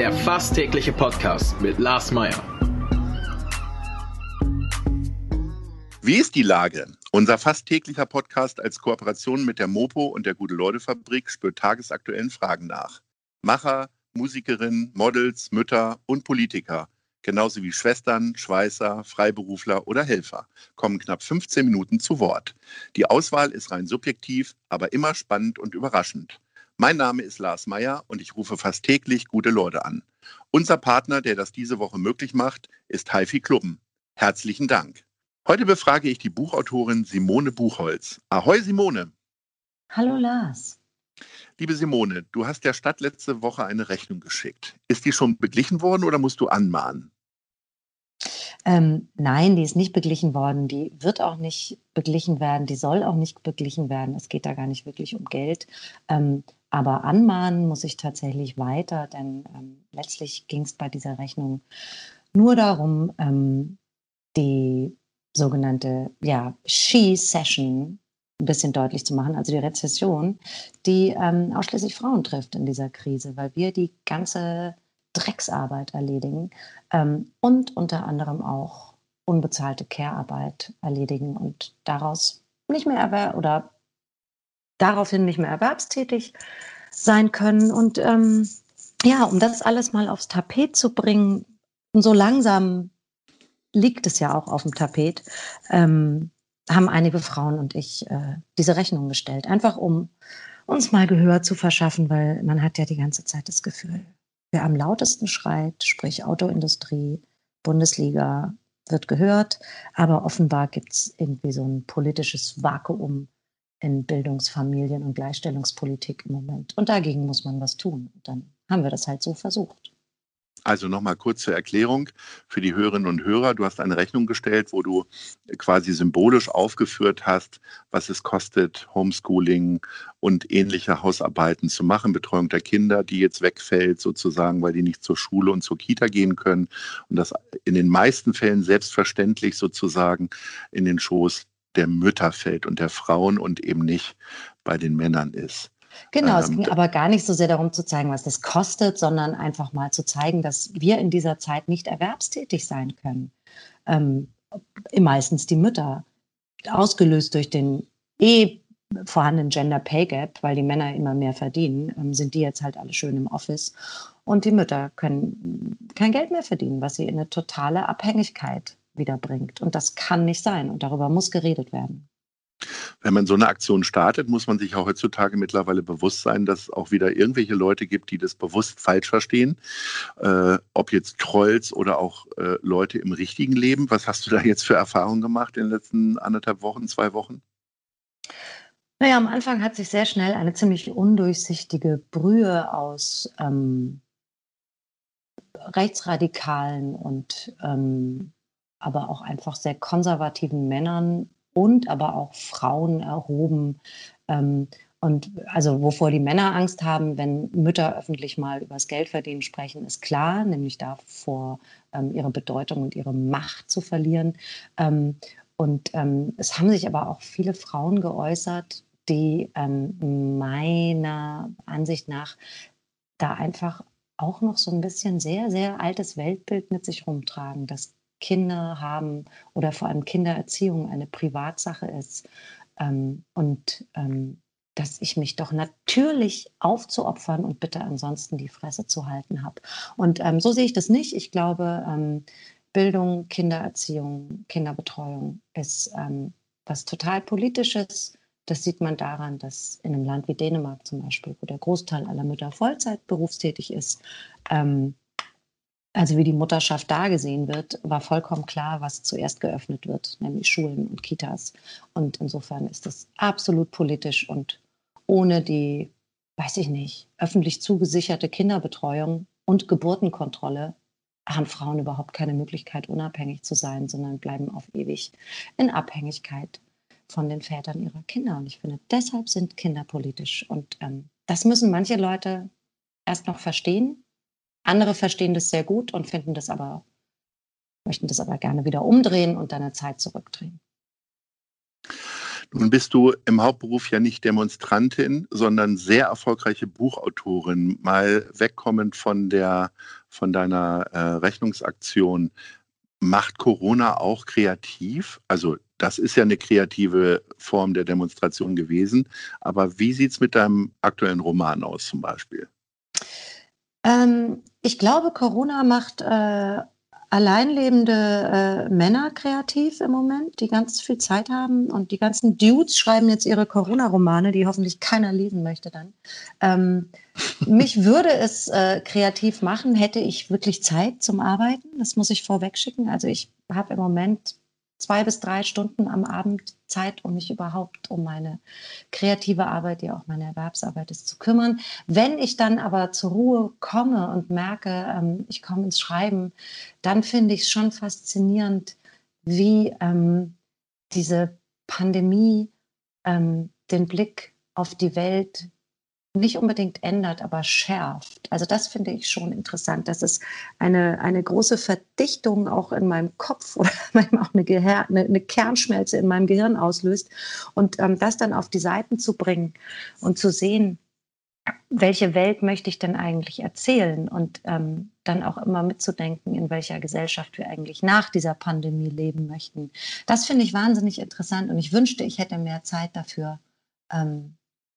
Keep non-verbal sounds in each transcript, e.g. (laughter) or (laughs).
der fast tägliche Podcast mit Lars Meyer. Wie ist die Lage? Unser fast täglicher Podcast als Kooperation mit der Mopo und der Gute-Leute-Fabrik spürt tagesaktuellen Fragen nach. Macher, Musikerinnen, Models, Mütter und Politiker, genauso wie Schwestern, Schweißer, Freiberufler oder Helfer, kommen knapp 15 Minuten zu Wort. Die Auswahl ist rein subjektiv, aber immer spannend und überraschend. Mein Name ist Lars Meyer und ich rufe fast täglich gute Leute an. Unser Partner, der das diese Woche möglich macht, ist Haifi Klubben. Herzlichen Dank. Heute befrage ich die Buchautorin Simone Buchholz. Ahoi Simone. Hallo Lars. Liebe Simone, du hast der Stadt letzte Woche eine Rechnung geschickt. Ist die schon beglichen worden oder musst du anmahnen? Ähm, nein, die ist nicht beglichen worden. Die wird auch nicht beglichen werden. Die soll auch nicht beglichen werden. Es geht da gar nicht wirklich um Geld. Ähm, aber anmahnen muss ich tatsächlich weiter, denn ähm, letztlich ging es bei dieser Rechnung nur darum, ähm, die sogenannte ja, She-Session ein bisschen deutlich zu machen, also die Rezession, die ähm, ausschließlich Frauen trifft in dieser Krise, weil wir die ganze Drecksarbeit erledigen ähm, und unter anderem auch unbezahlte Care-Arbeit erledigen und daraus nicht mehr erwer oder daraufhin nicht mehr erwerbstätig sein können. Und ähm, ja, um das alles mal aufs Tapet zu bringen, und so langsam liegt es ja auch auf dem Tapet, ähm, haben einige Frauen und ich äh, diese Rechnung gestellt. Einfach um uns mal Gehör zu verschaffen, weil man hat ja die ganze Zeit das Gefühl, wer am lautesten schreit, sprich Autoindustrie, Bundesliga, wird gehört. Aber offenbar gibt es irgendwie so ein politisches Vakuum in Bildungsfamilien und Gleichstellungspolitik im Moment. Und dagegen muss man was tun. Und dann haben wir das halt so versucht. Also nochmal kurz zur Erklärung für die Hörerinnen und Hörer. Du hast eine Rechnung gestellt, wo du quasi symbolisch aufgeführt hast, was es kostet, Homeschooling und ähnliche Hausarbeiten zu machen, Betreuung der Kinder, die jetzt wegfällt sozusagen, weil die nicht zur Schule und zur Kita gehen können. Und das in den meisten Fällen selbstverständlich sozusagen in den Schoß der Mütter fällt und der Frauen und eben nicht bei den Männern ist. Genau, es ähm, ging aber gar nicht so sehr darum zu zeigen, was das kostet, sondern einfach mal zu zeigen, dass wir in dieser Zeit nicht erwerbstätig sein können. Ähm, meistens die Mütter, ausgelöst durch den eh vorhandenen Gender Pay Gap, weil die Männer immer mehr verdienen, ähm, sind die jetzt halt alle schön im Office. Und die Mütter können kein Geld mehr verdienen, was sie in eine totale Abhängigkeit wiederbringt. Und das kann nicht sein. Und darüber muss geredet werden. Wenn man so eine Aktion startet, muss man sich auch heutzutage mittlerweile bewusst sein, dass es auch wieder irgendwelche Leute gibt, die das bewusst falsch verstehen. Äh, ob jetzt Trolls oder auch äh, Leute im richtigen Leben. Was hast du da jetzt für Erfahrungen gemacht in den letzten anderthalb Wochen, zwei Wochen? Naja, am Anfang hat sich sehr schnell eine ziemlich undurchsichtige Brühe aus ähm, Rechtsradikalen und ähm, aber auch einfach sehr konservativen Männern und aber auch Frauen erhoben. Ähm, und also wovor die Männer Angst haben, wenn Mütter öffentlich mal über das Geldverdienen sprechen, ist klar, nämlich davor, ähm, ihre Bedeutung und ihre Macht zu verlieren. Ähm, und ähm, es haben sich aber auch viele Frauen geäußert, die ähm, meiner Ansicht nach da einfach auch noch so ein bisschen sehr, sehr altes Weltbild mit sich rumtragen, dass Kinder haben oder vor allem Kindererziehung eine Privatsache ist. Ähm, und ähm, dass ich mich doch natürlich aufzuopfern und bitte ansonsten die Fresse zu halten habe. Und ähm, so sehe ich das nicht. Ich glaube, ähm, Bildung, Kindererziehung, Kinderbetreuung ist ähm, was total Politisches. Das sieht man daran, dass in einem Land wie Dänemark zum Beispiel, wo der Großteil aller Mütter Vollzeit berufstätig ist, ähm, also wie die Mutterschaft da gesehen wird, war vollkommen klar, was zuerst geöffnet wird, nämlich Schulen und Kitas. Und insofern ist das absolut politisch und ohne die, weiß ich nicht, öffentlich zugesicherte Kinderbetreuung und Geburtenkontrolle haben Frauen überhaupt keine Möglichkeit, unabhängig zu sein, sondern bleiben auf ewig in Abhängigkeit von den Vätern ihrer Kinder. Und ich finde, deshalb sind Kinder politisch. Und ähm, das müssen manche Leute erst noch verstehen andere verstehen das sehr gut und finden das aber, möchten das aber gerne wieder umdrehen und dann eine Zeit zurückdrehen. Nun bist du im Hauptberuf ja nicht Demonstrantin, sondern sehr erfolgreiche Buchautorin. Mal wegkommend von der von deiner äh, Rechnungsaktion. Macht Corona auch kreativ? Also das ist ja eine kreative Form der Demonstration gewesen. Aber wie sieht es mit deinem aktuellen Roman aus zum Beispiel? Ähm, ich glaube, Corona macht äh, alleinlebende äh, Männer kreativ im Moment, die ganz viel Zeit haben. Und die ganzen Dudes schreiben jetzt ihre Corona-Romane, die hoffentlich keiner lesen möchte dann. Ähm, mich würde es äh, kreativ machen, hätte ich wirklich Zeit zum Arbeiten. Das muss ich vorweg schicken. Also ich habe im Moment zwei bis drei Stunden am Abend Zeit, um mich überhaupt um meine kreative Arbeit, die auch meine Erwerbsarbeit ist, zu kümmern. Wenn ich dann aber zur Ruhe komme und merke, ähm, ich komme ins Schreiben, dann finde ich es schon faszinierend, wie ähm, diese Pandemie ähm, den Blick auf die Welt nicht unbedingt ändert, aber schärft. Also das finde ich schon interessant, dass es eine, eine große Verdichtung auch in meinem Kopf (laughs) oder manchmal auch eine, Gehir eine, eine Kernschmelze in meinem Gehirn auslöst. Und ähm, das dann auf die Seiten zu bringen und zu sehen, welche Welt möchte ich denn eigentlich erzählen und ähm, dann auch immer mitzudenken, in welcher Gesellschaft wir eigentlich nach dieser Pandemie leben möchten. Das finde ich wahnsinnig interessant und ich wünschte, ich hätte mehr Zeit dafür, ähm,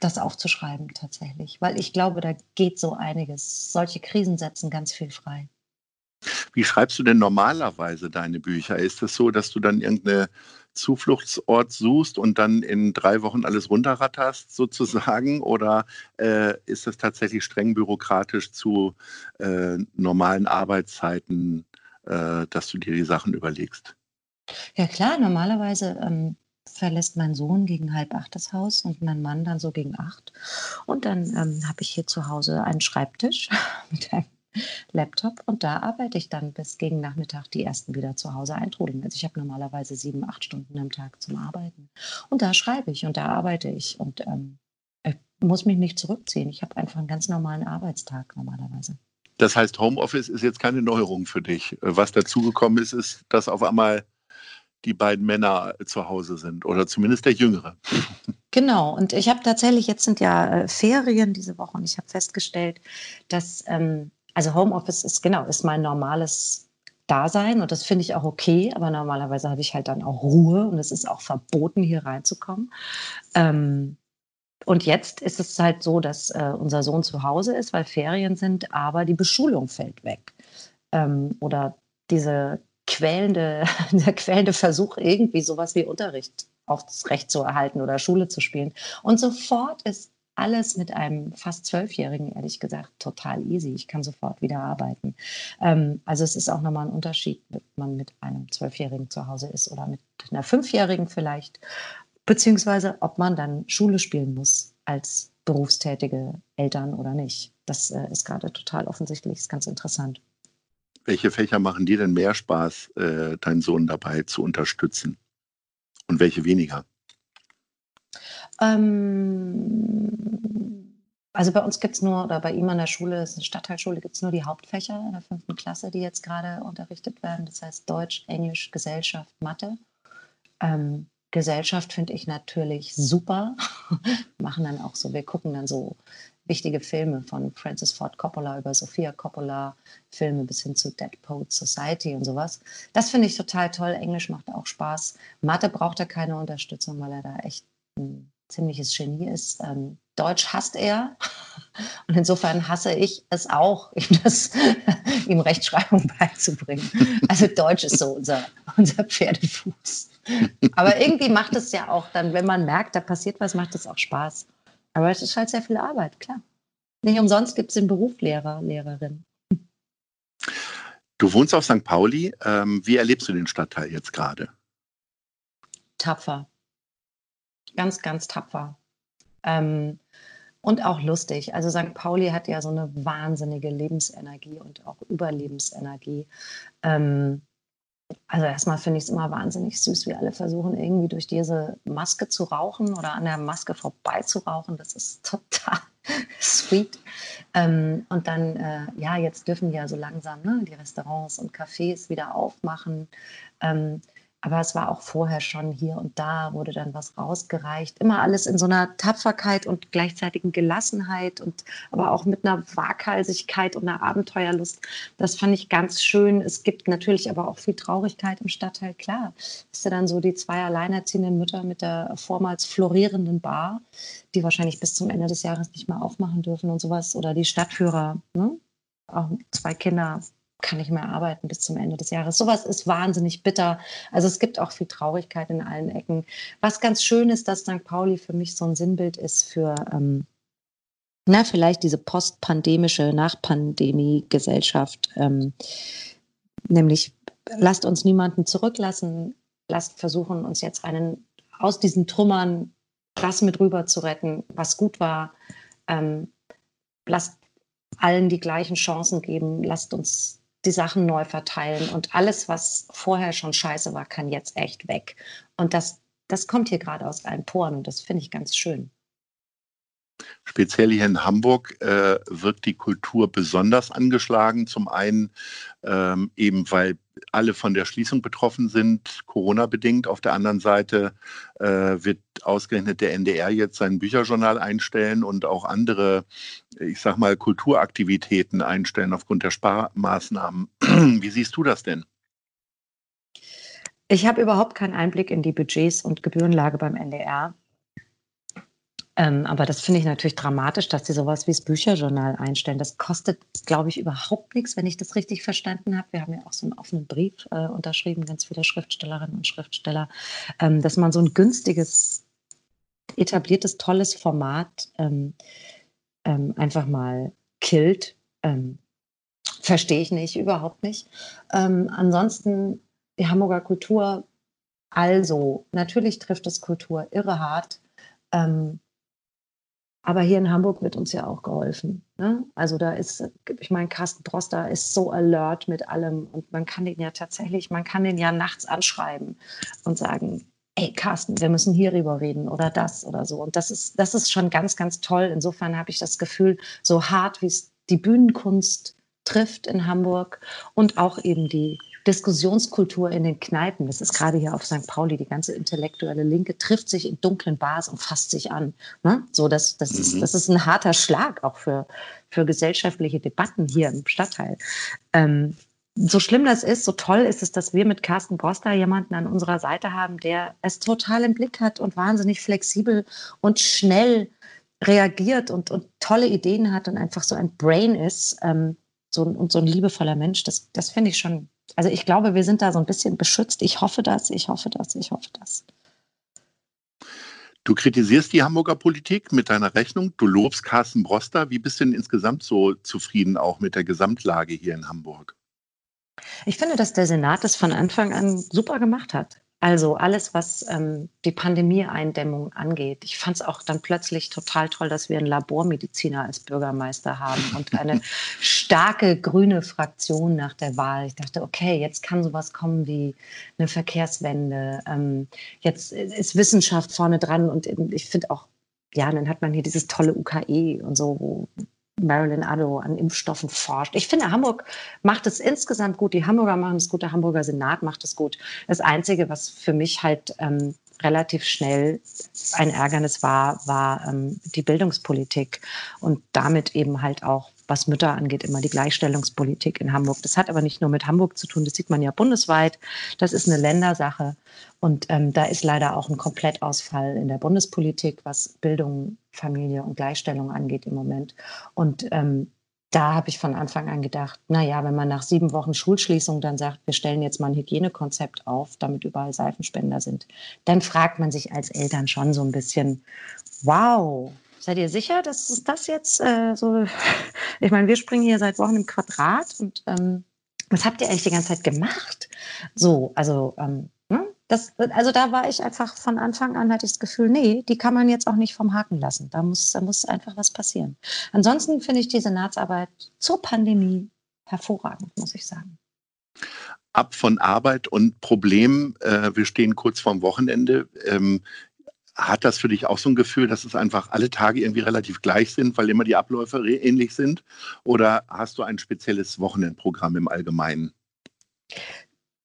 das aufzuschreiben tatsächlich, weil ich glaube, da geht so einiges. Solche Krisen setzen ganz viel frei. Wie schreibst du denn normalerweise deine Bücher? Ist es so, dass du dann irgendeine Zufluchtsort suchst und dann in drei Wochen alles runterratterst sozusagen? Oder äh, ist es tatsächlich streng bürokratisch zu äh, normalen Arbeitszeiten, äh, dass du dir die Sachen überlegst? Ja klar, normalerweise ähm, verlässt mein Sohn gegen halb acht das Haus und mein Mann dann so gegen acht. Und dann ähm, habe ich hier zu Hause einen Schreibtisch (laughs) mit einem Laptop und da arbeite ich dann bis gegen Nachmittag die ersten wieder zu Hause eintrudeln. Also ich habe normalerweise sieben, acht Stunden am Tag zum Arbeiten. Und da schreibe ich und da arbeite ich und ähm, ich muss mich nicht zurückziehen. Ich habe einfach einen ganz normalen Arbeitstag normalerweise. Das heißt, Homeoffice ist jetzt keine Neuerung für dich. Was dazugekommen ist, ist, dass auf einmal die beiden Männer zu Hause sind oder zumindest der Jüngere. (laughs) Genau, und ich habe tatsächlich, jetzt sind ja äh, Ferien diese Woche und ich habe festgestellt, dass, ähm, also Homeoffice ist genau, ist mein normales Dasein und das finde ich auch okay, aber normalerweise habe ich halt dann auch Ruhe und es ist auch verboten, hier reinzukommen. Ähm, und jetzt ist es halt so, dass äh, unser Sohn zu Hause ist, weil Ferien sind, aber die Beschulung fällt weg. Ähm, oder diese quälende, (laughs) der quälende Versuch, irgendwie sowas wie Unterricht aufs Recht zu erhalten oder Schule zu spielen. Und sofort ist alles mit einem fast Zwölfjährigen, ehrlich gesagt, total easy. Ich kann sofort wieder arbeiten. Ähm, also es ist auch nochmal ein Unterschied, ob man mit einem Zwölfjährigen zu Hause ist oder mit einer Fünfjährigen vielleicht, beziehungsweise ob man dann Schule spielen muss als berufstätige Eltern oder nicht. Das äh, ist gerade total offensichtlich, ist ganz interessant. Welche Fächer machen dir denn mehr Spaß, äh, deinen Sohn dabei zu unterstützen? Und welche weniger? Ähm, also bei uns gibt es nur, oder bei ihm an der Schule, das ist eine Stadtteilschule, gibt es nur die Hauptfächer in der fünften Klasse, die jetzt gerade unterrichtet werden. Das heißt Deutsch, Englisch, Gesellschaft, Mathe. Ähm, Gesellschaft finde ich natürlich super. (laughs) Machen dann auch so, wir gucken dann so wichtige Filme von Francis Ford Coppola über Sophia Coppola, Filme bis hin zu Dead Poet Society und sowas. Das finde ich total toll. Englisch macht auch Spaß. Mathe braucht er keine Unterstützung, weil er da echt ein ziemliches Genie ist. Ähm, Deutsch hasst er. (laughs) Und insofern hasse ich es auch, (laughs) ihm, das, (laughs) ihm Rechtschreibung beizubringen. Also Deutsch ist so unser, unser Pferdefuß. Aber irgendwie macht es ja auch dann, wenn man merkt, da passiert was, macht es auch Spaß. Aber es ist halt sehr viel Arbeit, klar. Nicht umsonst gibt es den Beruf Lehrer, Lehrerin. Du wohnst auf St. Pauli. Ähm, wie erlebst du den Stadtteil jetzt gerade? Tapfer. Ganz, ganz tapfer. Ähm, und auch lustig. Also St. Pauli hat ja so eine wahnsinnige Lebensenergie und auch Überlebensenergie. Ähm, also erstmal finde ich es immer wahnsinnig süß, wie alle versuchen, irgendwie durch diese Maske zu rauchen oder an der Maske vorbei zu rauchen. Das ist total (laughs) sweet. Ähm, und dann, äh, ja, jetzt dürfen ja so langsam ne, die Restaurants und Cafés wieder aufmachen. Ähm, aber es war auch vorher schon hier und da wurde dann was rausgereicht. Immer alles in so einer Tapferkeit und gleichzeitigen Gelassenheit und aber auch mit einer Waghalsigkeit und einer Abenteuerlust. Das fand ich ganz schön. Es gibt natürlich aber auch viel Traurigkeit im Stadtteil. Klar, ist ja dann so die zwei alleinerziehenden Mütter mit der vormals florierenden Bar, die wahrscheinlich bis zum Ende des Jahres nicht mehr aufmachen dürfen und sowas. Oder die Stadtführer, ne? auch zwei Kinder kann nicht mehr arbeiten bis zum Ende des Jahres. Sowas ist wahnsinnig bitter. Also es gibt auch viel Traurigkeit in allen Ecken. Was ganz schön ist, dass St. Pauli für mich so ein Sinnbild ist für, ähm, na, vielleicht diese postpandemische Nachpandemie-Gesellschaft. Ähm, nämlich, lasst uns niemanden zurücklassen, lasst versuchen, uns jetzt einen aus diesen Trümmern das mit rüber zu retten, was gut war. Ähm, lasst allen die gleichen Chancen geben. Lasst uns die Sachen neu verteilen und alles, was vorher schon scheiße war, kann jetzt echt weg. Und das, das kommt hier gerade aus allen Poren und das finde ich ganz schön. Speziell hier in Hamburg äh, wirkt die Kultur besonders angeschlagen. Zum einen ähm, eben, weil alle von der Schließung betroffen sind, Corona-bedingt. Auf der anderen Seite äh, wird ausgerechnet der NDR jetzt sein Bücherjournal einstellen und auch andere, ich sag mal, Kulturaktivitäten einstellen aufgrund der Sparmaßnahmen. (clears throat) Wie siehst du das denn? Ich habe überhaupt keinen Einblick in die Budgets und Gebührenlage beim NDR. Ähm, aber das finde ich natürlich dramatisch, dass sie sowas wie das Bücherjournal einstellen. Das kostet, glaube ich, überhaupt nichts, wenn ich das richtig verstanden habe. Wir haben ja auch so einen offenen Brief äh, unterschrieben, ganz viele Schriftstellerinnen und Schriftsteller, ähm, dass man so ein günstiges, etabliertes, tolles Format ähm, ähm einfach mal killt. Ähm, verstehe ich nicht, überhaupt nicht. Ähm, ansonsten die Hamburger Kultur, also natürlich trifft es Kultur irre hart. Aber hier in Hamburg wird uns ja auch geholfen. Ne? Also da ist, ich meine, Carsten Droster ist so alert mit allem und man kann den ja tatsächlich, man kann den ja nachts anschreiben und sagen, ey Carsten, wir müssen hierüber reden oder das oder so. Und das ist, das ist schon ganz, ganz toll. Insofern habe ich das Gefühl, so hart wie es die Bühnenkunst trifft in Hamburg und auch eben die Diskussionskultur in den Kneipen. Das ist gerade hier auf St. Pauli, die ganze intellektuelle Linke trifft sich in dunklen Bars und fasst sich an. Ne? So, das, das, mhm. ist, das ist ein harter Schlag auch für, für gesellschaftliche Debatten hier im Stadtteil. Ähm, so schlimm das ist, so toll ist es, dass wir mit Carsten Broster jemanden an unserer Seite haben, der es total im Blick hat und wahnsinnig flexibel und schnell reagiert und, und tolle Ideen hat und einfach so ein Brain ist ähm, so, und so ein liebevoller Mensch. Das, das finde ich schon also ich glaube, wir sind da so ein bisschen beschützt. Ich hoffe das, ich hoffe das, ich hoffe das. Du kritisierst die Hamburger Politik mit deiner Rechnung. Du lobst Carsten Broster. Wie bist du denn insgesamt so zufrieden auch mit der Gesamtlage hier in Hamburg? Ich finde, dass der Senat das von Anfang an super gemacht hat. Also alles, was ähm, die Pandemie-Eindämmung angeht. Ich fand es auch dann plötzlich total toll, dass wir einen Labormediziner als Bürgermeister haben und eine (laughs) starke grüne Fraktion nach der Wahl. Ich dachte, okay, jetzt kann sowas kommen wie eine Verkehrswende. Ähm, jetzt ist Wissenschaft vorne dran und ich finde auch, ja, dann hat man hier dieses tolle UKE und so, wo Marilyn Addo an Impfstoffen forscht. Ich finde, Hamburg macht es insgesamt gut. Die Hamburger machen es gut, der Hamburger Senat macht es gut. Das Einzige, was für mich halt ähm, relativ schnell ein Ärgernis war, war ähm, die Bildungspolitik und damit eben halt auch, was Mütter angeht, immer die Gleichstellungspolitik in Hamburg. Das hat aber nicht nur mit Hamburg zu tun, das sieht man ja bundesweit. Das ist eine Ländersache und ähm, da ist leider auch ein Komplettausfall in der Bundespolitik, was Bildung, Familie und Gleichstellung angeht im Moment. Und ähm, da habe ich von Anfang an gedacht, naja, wenn man nach sieben Wochen Schulschließung dann sagt, wir stellen jetzt mal ein Hygienekonzept auf, damit überall Seifenspender sind, dann fragt man sich als Eltern schon so ein bisschen, wow, seid ihr sicher, dass das jetzt äh, so, (laughs) ich meine, wir springen hier seit Wochen im Quadrat und ähm, was habt ihr eigentlich die ganze Zeit gemacht? So, also ähm, das, also da war ich einfach von Anfang an, hatte ich das Gefühl, nee, die kann man jetzt auch nicht vom Haken lassen. Da muss, da muss einfach was passieren. Ansonsten finde ich die Senatsarbeit zur Pandemie hervorragend, muss ich sagen. Ab von Arbeit und Problemen, äh, wir stehen kurz vorm Wochenende. Ähm, hat das für dich auch so ein Gefühl, dass es einfach alle Tage irgendwie relativ gleich sind, weil immer die Abläufe ähnlich sind? Oder hast du ein spezielles Wochenendprogramm im Allgemeinen?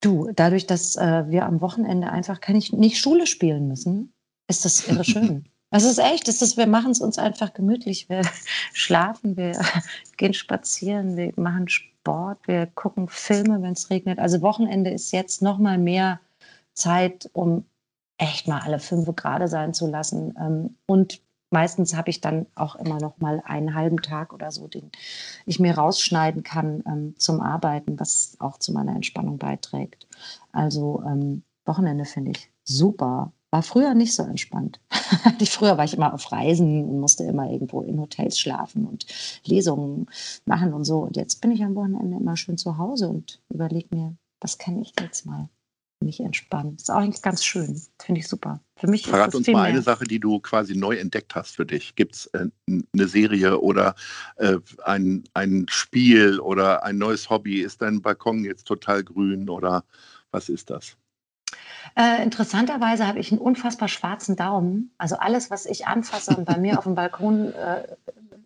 Du, dadurch, dass äh, wir am Wochenende einfach kann ich nicht Schule spielen müssen, ist das irre (laughs) schön. Das ist echt, das ist, wir machen es uns einfach gemütlich. Wir (laughs) schlafen, wir (laughs) gehen spazieren, wir machen Sport, wir gucken Filme, wenn es regnet. Also Wochenende ist jetzt noch mal mehr Zeit, um echt mal alle fünf gerade sein zu lassen. Ähm, und meistens habe ich dann auch immer noch mal einen halben Tag oder so, den ich mir rausschneiden kann ähm, zum Arbeiten, was auch zu meiner Entspannung beiträgt. Also ähm, Wochenende finde ich super. War früher nicht so entspannt. (laughs) früher war ich immer auf Reisen und musste immer irgendwo in Hotels schlafen und Lesungen machen und so. Und jetzt bin ich am Wochenende immer schön zu Hause und überlege mir, was kann ich jetzt mal? Mich entspannen. Das ist auch eigentlich ganz schön. Finde ich super. Für mich Verrat uns mal mehr. eine Sache, die du quasi neu entdeckt hast für dich. Gibt es äh, eine Serie oder äh, ein, ein Spiel oder ein neues Hobby? Ist dein Balkon jetzt total grün oder was ist das? Äh, interessanterweise habe ich einen unfassbar schwarzen Daumen. Also alles, was ich anfasse und bei mir auf dem Balkon äh,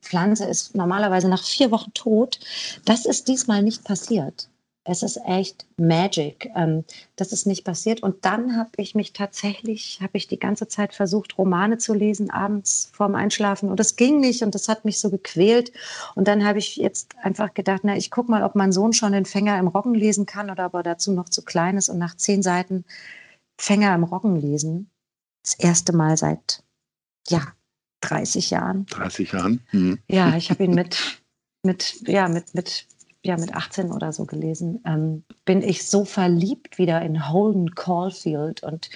pflanze, ist normalerweise nach vier Wochen tot. Das ist diesmal nicht passiert es ist echt Magic. Ähm, das ist nicht passiert. Und dann habe ich mich tatsächlich, habe ich die ganze Zeit versucht, Romane zu lesen, abends vorm Einschlafen. Und das ging nicht und das hat mich so gequält. Und dann habe ich jetzt einfach gedacht, na, ich gucke mal, ob mein Sohn schon den Fänger im Roggen lesen kann oder ob er dazu noch zu klein ist. Und nach zehn Seiten Fänger im Roggen lesen, das erste Mal seit, ja, 30 Jahren. 30 Jahren? Hm. Ja, ich habe ihn mit, mit, ja, mit, mit ja mit 18 oder so gelesen, ähm, bin ich so verliebt wieder in Holden Caulfield und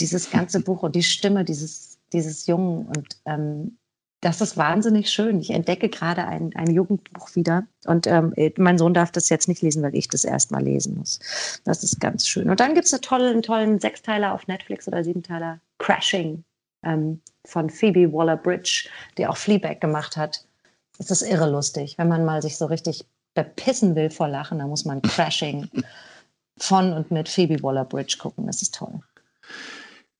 dieses ganze (laughs) Buch und die Stimme dieses, dieses Jungen. Und ähm, das ist wahnsinnig schön. Ich entdecke gerade ein, ein Jugendbuch wieder. Und ähm, mein Sohn darf das jetzt nicht lesen, weil ich das erstmal lesen muss. Das ist ganz schön. Und dann gibt es einen tollen, einen tollen Sechsteiler auf Netflix oder Siebenteiler, Crashing ähm, von Phoebe Waller-Bridge, die auch Fleabag gemacht hat. Es ist irre lustig, wenn man mal sich so richtig bepissen will vor Lachen, da muss man Crashing (laughs) von und mit Phoebe Waller-Bridge gucken. Das ist toll.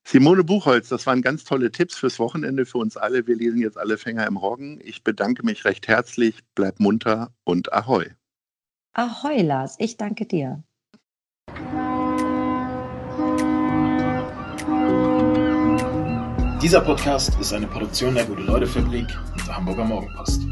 Simone Buchholz, das waren ganz tolle Tipps fürs Wochenende für uns alle. Wir lesen jetzt alle Fänger im Roggen. Ich bedanke mich recht herzlich. Bleib munter und Ahoi. Ahoi, Lars. Ich danke dir. Dieser Podcast ist eine Produktion der Gute-Leute-Fabrik und der Hamburger Morgenpost.